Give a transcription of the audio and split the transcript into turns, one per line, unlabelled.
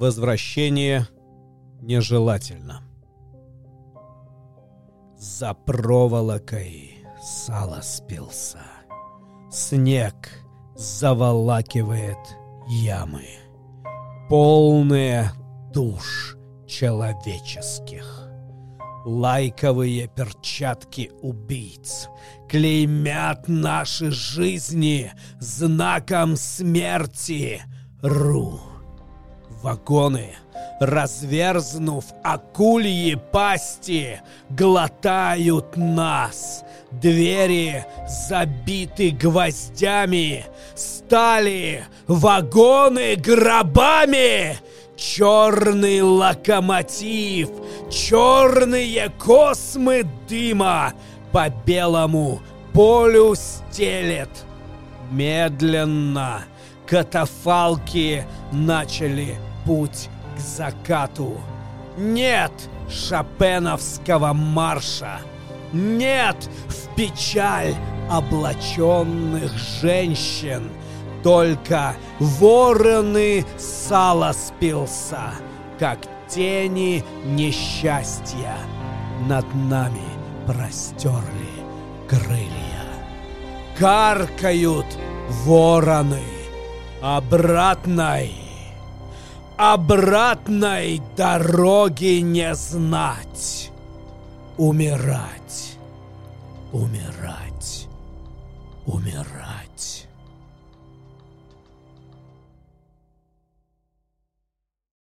Возвращение нежелательно. За проволокой сало спился. Снег заволакивает ямы, полные душ человеческих. Лайковые перчатки убийц клеймят наши жизни знаком смерти. Ру. Вагоны, разверзнув акульи пасти, глотают нас. Двери забиты гвоздями, стали вагоны гробами. Черный локомотив, черные космы дыма по белому полю стелет. Медленно катафалки начали путь к закату. Нет шопеновского марша. Нет в печаль облаченных женщин. Только вороны сало спился, как тени несчастья над нами простерли крылья. Каркают вороны обратной, обратной дороги не знать. Умирать, умирать, умирать.